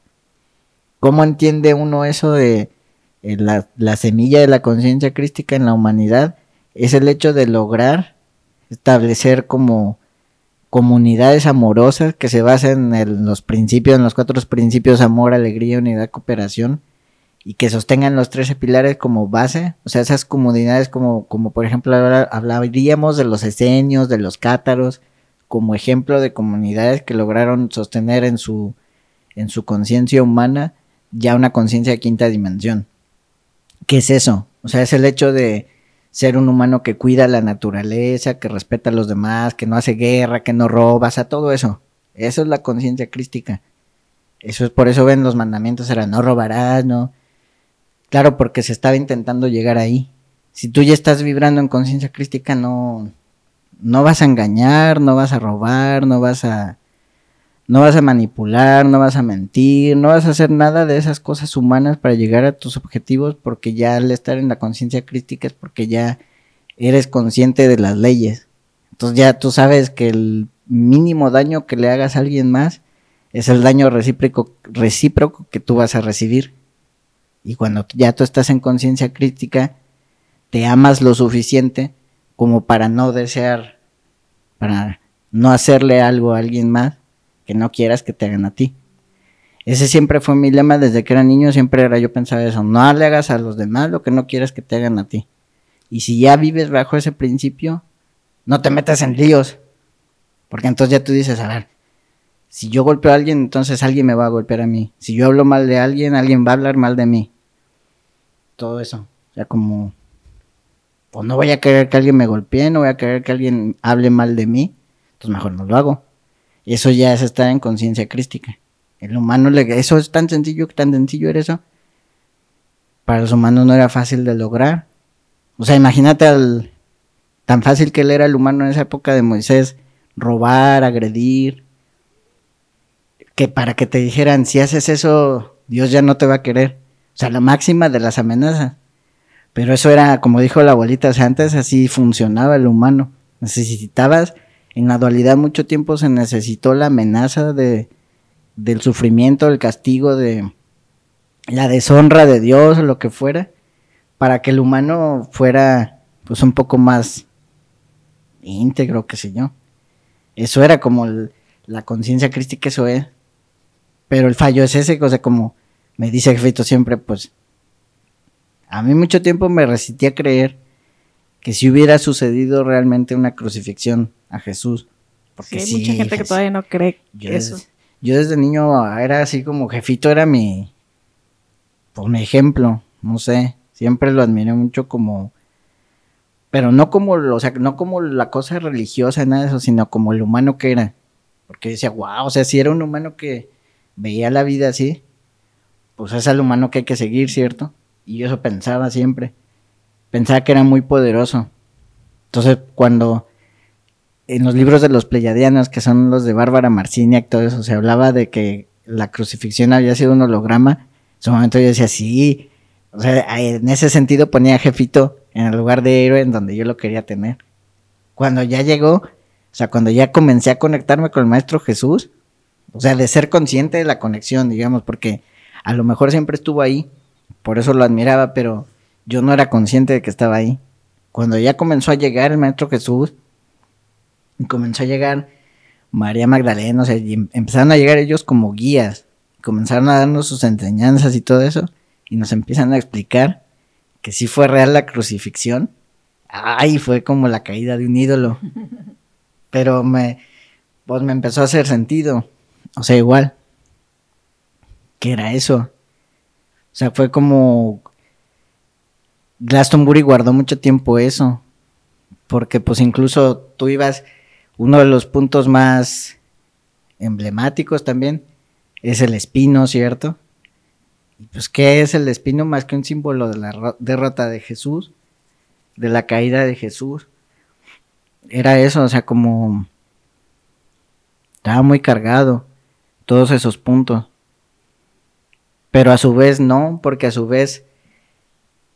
¿Cómo entiende uno eso de eh, la, la, semilla de la conciencia crística en la humanidad? Es el hecho de lograr establecer como comunidades amorosas que se basen en los principios, en los cuatro principios, amor, alegría, unidad, cooperación, y que sostengan los 13 pilares como base, o sea, esas comunidades como, como por ejemplo ahora hablaríamos de los esenios, de los cátaros, como ejemplo de comunidades que lograron sostener en su, en su conciencia humana ya una conciencia de quinta dimensión. ¿Qué es eso? O sea, es el hecho de ser un humano que cuida la naturaleza, que respeta a los demás, que no hace guerra, que no roba, o sea, todo eso. Eso es la conciencia crística. Eso es por eso ven los mandamientos era no robarás, no Claro, porque se estaba intentando llegar ahí. Si tú ya estás vibrando en conciencia crística, no, no vas a engañar, no vas a robar, no vas a, no vas a manipular, no vas a mentir, no vas a hacer nada de esas cosas humanas para llegar a tus objetivos, porque ya al estar en la conciencia crística es porque ya eres consciente de las leyes. Entonces ya tú sabes que el mínimo daño que le hagas a alguien más es el daño recíproco, recíproco que tú vas a recibir. Y cuando ya tú estás en conciencia crítica, te amas lo suficiente como para no desear, para no hacerle algo a alguien más que no quieras que te hagan a ti. Ese siempre fue mi lema desde que era niño, siempre era yo pensaba eso, no le hagas a los demás lo que no quieras que te hagan a ti. Y si ya vives bajo ese principio, no te metas en líos, porque entonces ya tú dices, a ver, Si yo golpeo a alguien, entonces alguien me va a golpear a mí. Si yo hablo mal de alguien, alguien va a hablar mal de mí. Todo eso. O sea, como, pues no voy a querer que alguien me golpee, no voy a querer que alguien hable mal de mí. Entonces mejor no lo hago. Eso ya es estar en conciencia crística. El humano, le, eso es tan sencillo, tan sencillo era eso. Para los humanos no era fácil de lograr. O sea, imagínate al, tan fácil que él era el humano en esa época de Moisés, robar, agredir, que para que te dijeran, si haces eso, Dios ya no te va a querer. O sea, la máxima de las amenazas. Pero eso era, como dijo la abuelita, o sea, antes así funcionaba el humano. Necesitabas, en la dualidad mucho tiempo se necesitó la amenaza de, del sufrimiento, el castigo, de la deshonra de Dios o lo que fuera, para que el humano fuera pues un poco más íntegro, qué sé yo. Eso era como la conciencia crística, eso es. Pero el fallo es ese, o sea, como me dice Jefito siempre, pues a mí mucho tiempo me resistí a creer que si hubiera sucedido realmente una crucifixión a Jesús. Porque sí, hay mucha gente que todavía no cree yo eso. Desde, yo desde niño era así como Jefito era mi, pues mi ejemplo, no sé, siempre lo admiré mucho como pero no como, o sea, no como la cosa religiosa, nada de eso, sino como el humano que era. Porque decía, wow, o sea, si era un humano que veía la vida así, pues es el humano que hay que seguir, ¿cierto? Y yo eso pensaba siempre. Pensaba que era muy poderoso. Entonces, cuando en los libros de los pleyadianos, que son los de Bárbara Marciniak, todo eso, se hablaba de que la crucifixión había sido un holograma, en su momento yo decía, sí, o sea, en ese sentido ponía jefito en el lugar de héroe en donde yo lo quería tener. Cuando ya llegó, o sea, cuando ya comencé a conectarme con el Maestro Jesús, o sea, de ser consciente de la conexión, digamos, porque a lo mejor siempre estuvo ahí, por eso lo admiraba, pero yo no era consciente de que estaba ahí. Cuando ya comenzó a llegar el Maestro Jesús, y comenzó a llegar María Magdalena, o sea, y em, empezaron a llegar ellos como guías, comenzaron a darnos sus enseñanzas y todo eso, y nos empiezan a explicar que sí fue real la crucifixión, ay, fue como la caída de un ídolo. Pero me, pues me empezó a hacer sentido. O sea, igual. ¿Qué era eso? O sea, fue como Glastonbury guardó mucho tiempo eso. Porque pues incluso tú ibas, uno de los puntos más emblemáticos también es el espino, ¿cierto? pues, ¿qué es el espino más que un símbolo de la derrota de Jesús? De la caída de Jesús. Era eso, o sea, como estaba muy cargado todos esos puntos. Pero a su vez no, porque a su vez,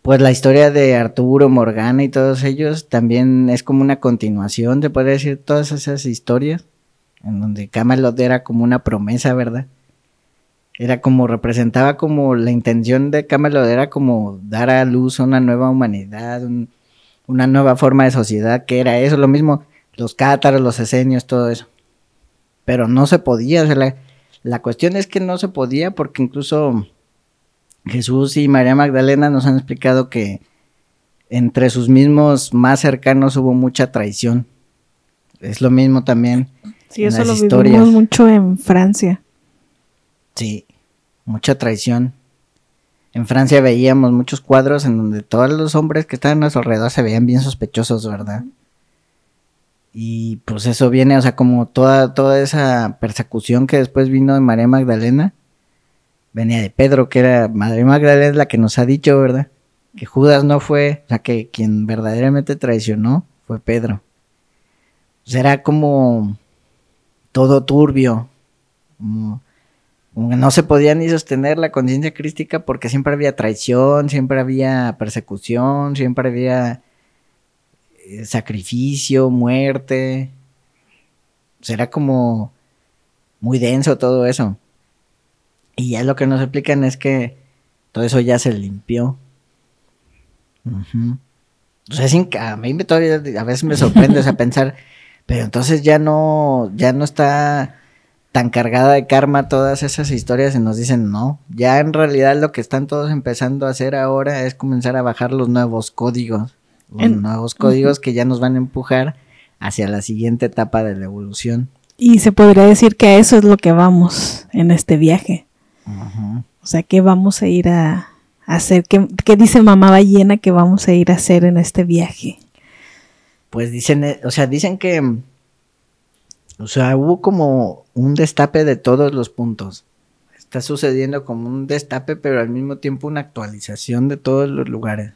pues la historia de Arturo, Morgana y todos ellos también es como una continuación, te puede decir, todas esas historias, en donde Camelot era como una promesa, ¿verdad? Era como, representaba como la intención de Camelot, era como dar a luz una nueva humanidad, una nueva forma de sociedad, que era eso, lo mismo, los cátaros, los esenios, todo eso. Pero no se podía, o sea, la cuestión es que no se podía porque incluso Jesús y María Magdalena nos han explicado que entre sus mismos más cercanos hubo mucha traición. Es lo mismo también. Sí, eso lo vivimos mucho en Francia. Sí, mucha traición. En Francia veíamos muchos cuadros en donde todos los hombres que estaban a nuestro alrededor se veían bien sospechosos, ¿verdad? Y pues eso viene, o sea, como toda, toda esa persecución que después vino de María Magdalena, venía de Pedro, que era María Magdalena la que nos ha dicho, ¿verdad? Que Judas no fue, o sea, que quien verdaderamente traicionó fue Pedro. Sea, era como todo turbio, no se podía ni sostener la conciencia crística porque siempre había traición, siempre había persecución, siempre había eh, sacrificio, muerte. Será como muy denso todo eso. Y ya lo que nos explican es que todo eso ya se limpió. O sea, sin, a mí me todavía a veces me sorprende o pensar, pero entonces ya no, ya no está tan cargada de karma todas esas historias y nos dicen no, ya en realidad lo que están todos empezando a hacer ahora es comenzar a bajar los nuevos códigos, los nuevos códigos que ya nos van a empujar hacia la siguiente etapa de la evolución. Y se podría decir que a eso es lo que vamos en este viaje. O sea, que vamos a ir a, hacer? ¿Qué, ¿Qué, dice mamá ballena que vamos a ir a hacer en este viaje? Pues dicen, eh, o sea, dicen que, o sea, hubo como un destape de todos los puntos. Está sucediendo como un destape, pero al mismo tiempo una actualización de todos los lugares.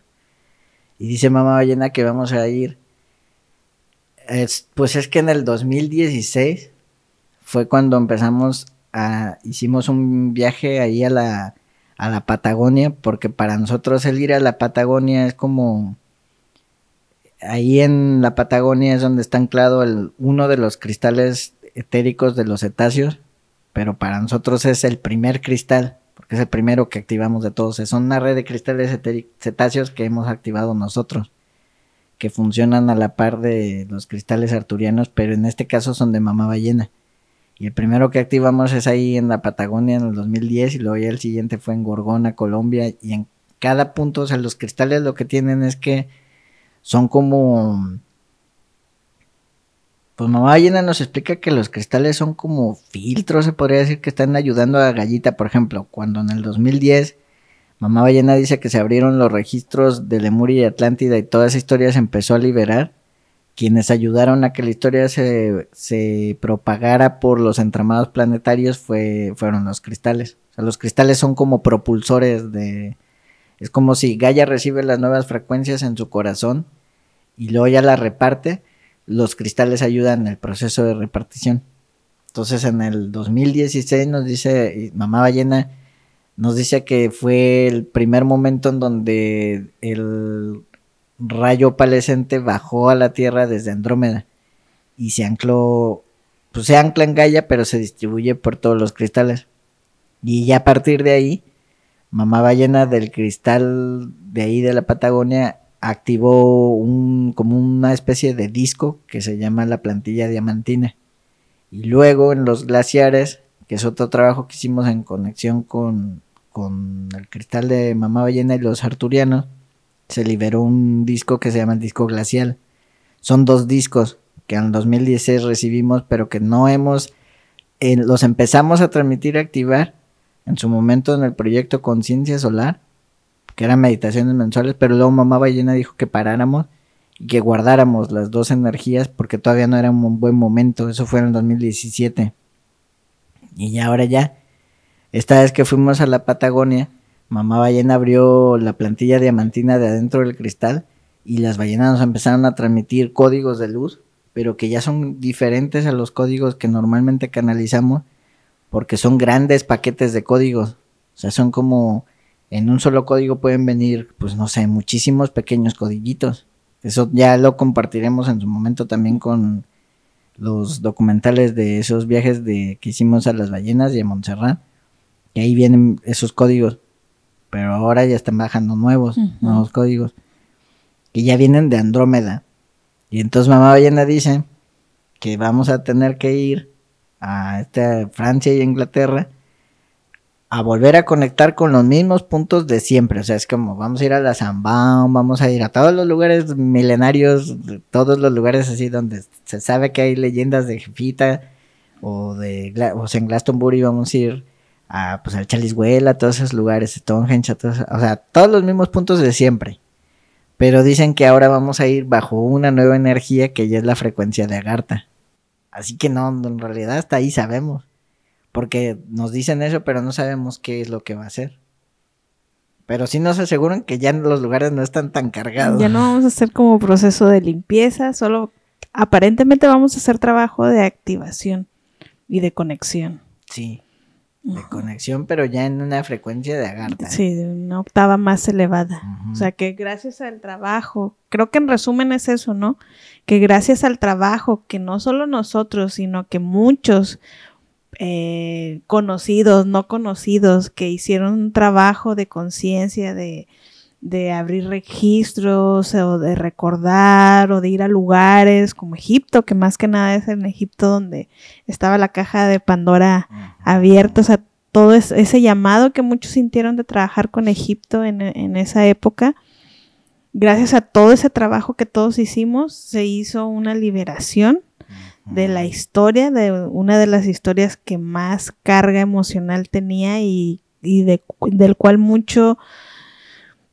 Y dice mamá ballena que vamos a ir. pues es que en el 2016 fue cuando empezamos a, hicimos un viaje ahí a la, a la Patagonia, porque para nosotros el ir a la Patagonia es como, ahí en la Patagonia es donde está anclado el, uno de los cristales etéricos de los cetáceos, pero para nosotros es el primer cristal porque es el primero que activamos de todos. Es una red de cristales cetáceos que hemos activado nosotros, que funcionan a la par de los cristales arturianos, pero en este caso son de mamá ballena. Y el primero que activamos es ahí en la Patagonia en el 2010 y luego ya el siguiente fue en Gorgona, Colombia. Y en cada punto, o sea, los cristales lo que tienen es que son como pues mamá ballena nos explica que los cristales son como filtros, se podría decir que están ayudando a Gallita, por ejemplo, cuando en el 2010 mamá ballena dice que se abrieron los registros de Lemuria y Atlántida y toda esa historia se empezó a liberar, quienes ayudaron a que la historia se, se propagara por los entramados planetarios fue, fueron los cristales. O sea, los cristales son como propulsores de... Es como si Gaia recibe las nuevas frecuencias en su corazón y luego ya las reparte los cristales ayudan en el proceso de repartición. Entonces en el 2016 nos dice, Mamá Ballena nos dice que fue el primer momento en donde el rayo opalescente bajó a la Tierra desde Andrómeda y se ancló, pues se ancla en Gaia, pero se distribuye por todos los cristales. Y ya a partir de ahí, Mamá Ballena del cristal de ahí de la Patagonia activó un, como una especie de disco que se llama la plantilla diamantina. Y luego en los glaciares, que es otro trabajo que hicimos en conexión con, con el cristal de Mamá Ballena y los arturianos, se liberó un disco que se llama el disco glacial. Son dos discos que en 2016 recibimos, pero que no hemos, eh, los empezamos a transmitir y activar en su momento en el proyecto Conciencia Solar que eran meditaciones mensuales, pero luego mamá ballena dijo que paráramos y que guardáramos las dos energías porque todavía no era un buen momento, eso fue en el 2017. Y ya ahora ya, esta vez que fuimos a la Patagonia, mamá ballena abrió la plantilla diamantina de adentro del cristal y las ballenas nos empezaron a transmitir códigos de luz, pero que ya son diferentes a los códigos que normalmente canalizamos porque son grandes paquetes de códigos. O sea, son como en un solo código pueden venir, pues no sé, muchísimos pequeños codiguitos. Eso ya lo compartiremos en su momento también con los documentales de esos viajes de que hicimos a las ballenas y a Montserrat. Y ahí vienen esos códigos. Pero ahora ya están bajando nuevos, nuevos códigos. Que ya vienen de Andrómeda. Y entonces mamá ballena dice que vamos a tener que ir a esta Francia y Inglaterra a volver a conectar con los mismos puntos de siempre. O sea, es como vamos a ir a la Zambao, vamos a ir a todos los lugares milenarios, todos los lugares así donde se sabe que hay leyendas de Jefita o de o sea, en Glastonbury vamos a ir a pues al Chalishuela, a todos esos lugares, Stonehenge, a todos, o sea, todos los mismos puntos de siempre. Pero dicen que ahora vamos a ir bajo una nueva energía que ya es la frecuencia de Agartha. Así que no, en realidad hasta ahí sabemos. Porque nos dicen eso, pero no sabemos qué es lo que va a hacer. Pero sí nos aseguran que ya los lugares no están tan cargados. Ya no vamos a hacer como proceso de limpieza, solo aparentemente vamos a hacer trabajo de activación y de conexión. Sí, de conexión, pero ya en una frecuencia de agarta. Sí, de una octava más elevada. O sea que gracias al trabajo, creo que en resumen es eso, ¿no? Que gracias al trabajo, que no solo nosotros, sino que muchos eh, conocidos, no conocidos, que hicieron un trabajo de conciencia, de, de abrir registros o de recordar o de ir a lugares como Egipto, que más que nada es en Egipto donde estaba la caja de Pandora abierta, o sea, todo ese llamado que muchos sintieron de trabajar con Egipto en, en esa época. Gracias a todo ese trabajo que todos hicimos, se hizo una liberación de la historia, de una de las historias que más carga emocional tenía y, y de, del cual mucho,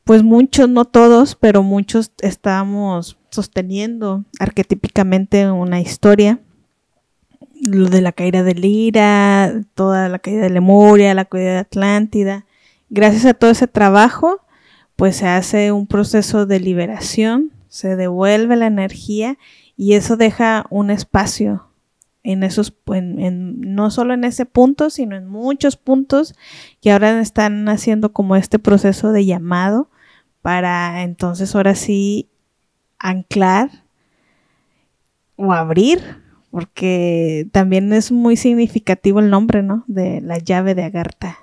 pues muchos, no todos, pero muchos estábamos sosteniendo arquetípicamente una historia. Lo de la caída de Lira, toda la caída de Lemuria, la caída de Atlántida. Gracias a todo ese trabajo, pues se hace un proceso de liberación, se devuelve la energía y eso deja un espacio en esos, en, no solo en ese punto, sino en muchos puntos que ahora están haciendo como este proceso de llamado para entonces ahora sí anclar o abrir, porque también es muy significativo el nombre, ¿no? De la llave de Agartha.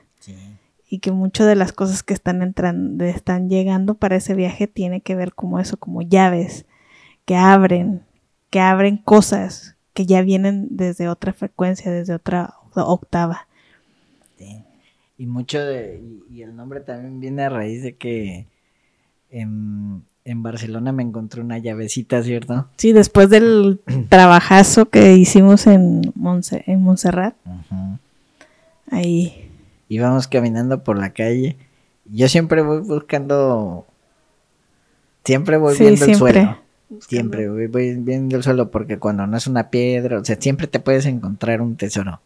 Y que muchas de las cosas que están entrando, están llegando para ese viaje tiene que ver como eso, como llaves que abren, que abren cosas que ya vienen desde otra frecuencia, desde otra octava. Y mucho de, y, el nombre también viene a raíz de que en, Barcelona me encontré una llavecita, ¿cierto? Sí, después del trabajazo que hicimos en, en Montserrat. Ahí. Íbamos caminando por la calle. Yo siempre voy buscando. Siempre voy viendo el suelo. Siempre voy, viendo el suelo porque cuando no es una piedra, o sea, siempre te puedes encontrar un tesoro.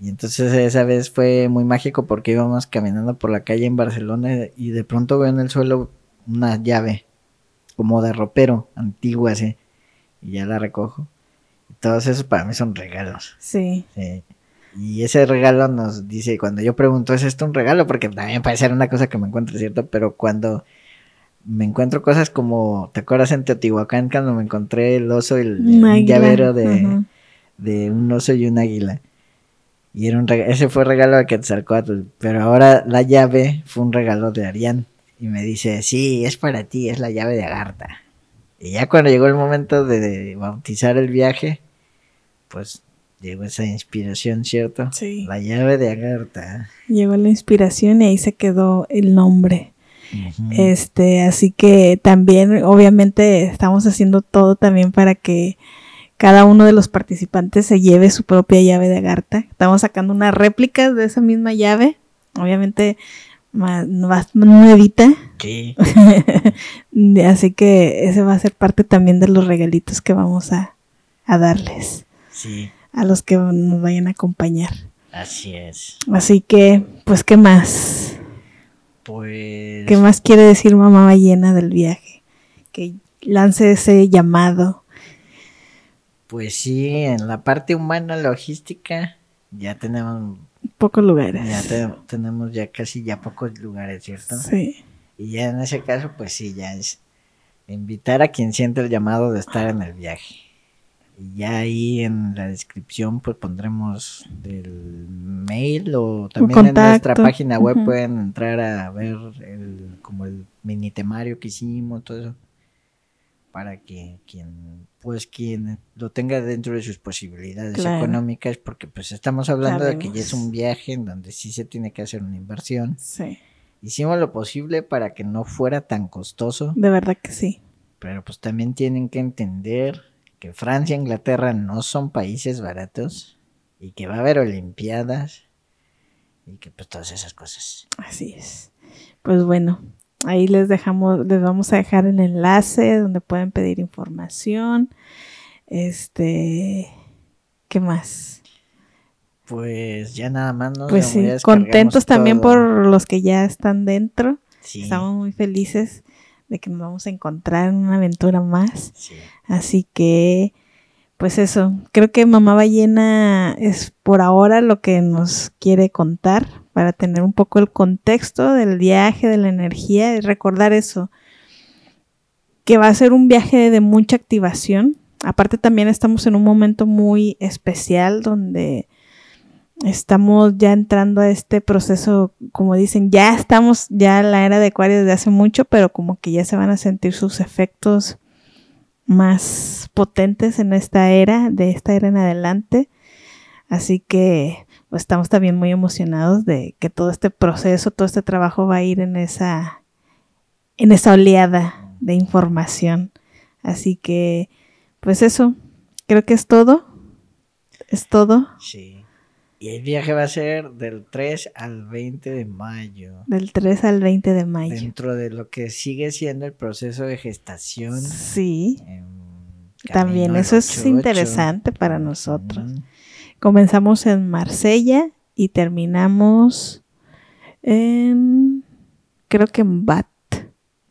Y entonces esa vez fue muy mágico porque íbamos caminando por la calle en Barcelona y de pronto veo en el suelo una llave como de ropero antigua así y ya la recojo. Y todos esos para mí son regalos. Sí. Y ese regalo nos dice, cuando yo pregunto, ¿es esto un regalo? Porque también puede ser una cosa que me encuentro, ¿cierto? Pero cuando me encuentro cosas como, ¿te acuerdas en Teotihuacán cuando me encontré el oso, el, el llavero de, de, un oso y un águila? Y era un ese fue regalo de Quetzalcoatl, pero ahora la llave fue un regalo de Arián. Y me dice, sí, es para ti, es la llave de Agartha. Y ya cuando llegó el momento de, bautizar el viaje, pues llegó esa inspiración, ¿cierto? Sí. La llave de Agartha. Llegó la inspiración y ahí se quedó el nombre. Este, así que también, obviamente, estamos haciendo todo también para que cada uno de los participantes se lleve su propia llave de Agartha. Estamos sacando unas réplicas de esa misma llave, obviamente más, más nuevita. Sí. así que ese va a ser parte también de los regalitos que vamos a, a darles. Sí. A los que nos vayan a acompañar. Así es. Así que, pues, ¿qué más? Pues. ¿Qué más quiere decir mamá ballena del viaje? Que lance ese llamado. Pues sí, en la parte humana logística ya tenemos pocos lugares. Ya tenemos ya casi ya pocos lugares, ¿cierto? Sí. Y ya en ese caso, pues sí, ya es invitar a quien siente el llamado de estar en el viaje. Y ya ahí en la descripción pues pondremos el mail o también en nuestra página web pueden entrar a ver el, como el mini temario que hicimos, todo eso. Para que quien, pues quien lo tenga dentro de sus posibilidades económicas, porque pues estamos hablando de que ya es un viaje en donde sí se tiene que hacer una inversión. Sí. Hicimos lo posible para que no fuera tan costoso. De verdad que sí. Pero pues también tienen que entender que Francia e Inglaterra no son países baratos y que va a haber olimpiadas y que pues todas esas cosas. Así es. Pues bueno, ahí les dejamos, les vamos a dejar el enlace donde pueden pedir información. Este, ¿qué más? Pues ya nada más nos Pues sí, contentos también por los que ya están dentro. Estamos muy felices de que nos vamos a encontrar en una aventura más. Así que, pues eso, creo que Mamá Ballena es por ahora lo que nos quiere contar para tener un poco el contexto del viaje, de la energía y recordar eso, que va a ser un viaje de mucha activación. Aparte también estamos en un momento muy especial donde estamos ya entrando a este proceso, como dicen, ya estamos ya en la era de Acuario desde hace mucho, pero como que ya se van a sentir sus efectos más potentes en esta era, de esta era en adelante. Así que estamos también muy emocionados de que todo este proceso, todo este trabajo va a ir en esa, en esa oleada de información. Así que, pues eso, creo que es todo. Es todo. Sí. Y el viaje va a ser del 3 al 20 de mayo. Del 3 al 20 de mayo. Dentro de lo que sigue siendo el proceso de gestación. Sí. También eso es 8-8. interesante para nosotros. Ujú. Comenzamos en Marsella y terminamos en creo que en Bat.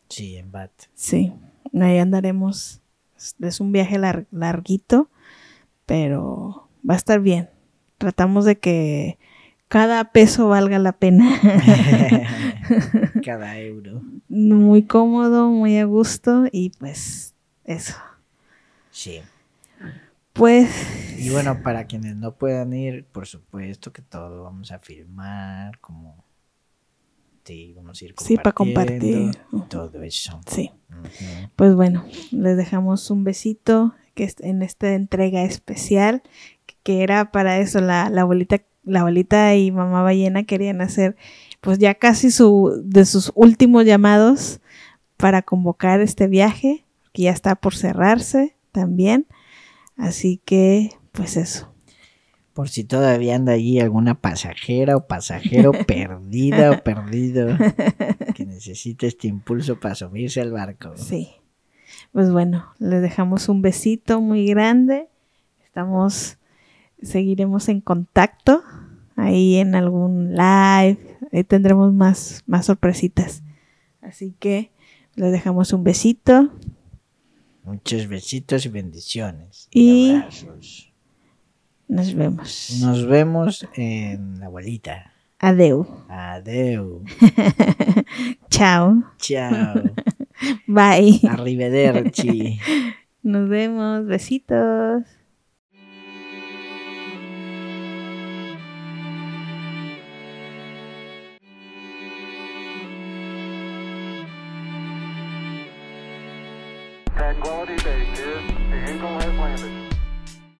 Sí, en BAT. Sí, ahí andaremos. Es- un viaje lar- larguito, pero va a estar bien. Tratamos de que cada peso valga la pena. Cada euro. muy cómodo, muy a gusto y pues eso. Sí. Pues Y bueno, para quienes no puedan ir, por supuesto que todo vamos a filmar, como sí, vamos a ir Sí, pa' compartiendo, compartir. Todo eso. sí, pues bueno, les dejamos un besito que es en esta entrega especial que era para eso la, la abuelita la abuelita y mamá ballena querían hacer pues ya casi su de sus últimos llamados para convocar este viaje que ya está por cerrarse también así que pues eso Por si todavía anda allí alguna pasajera o pasajero perdida o perdido que necesite este impulso para subirse al barco. Sí. Pues bueno, les dejamos un besito muy grande. Estamos, seguiremos en contacto ahí en algún live. Ahí tendremos más, más sorpresitas. Así que les dejamos un besito. Muchos besitos y bendiciones. Y- abrazos. Nos vemos. Nos vemos en la abuelita. Adeu. Adeu. Chao. Chao. Bye. Arrivederci. Nos vemos. Besitos. Tranquility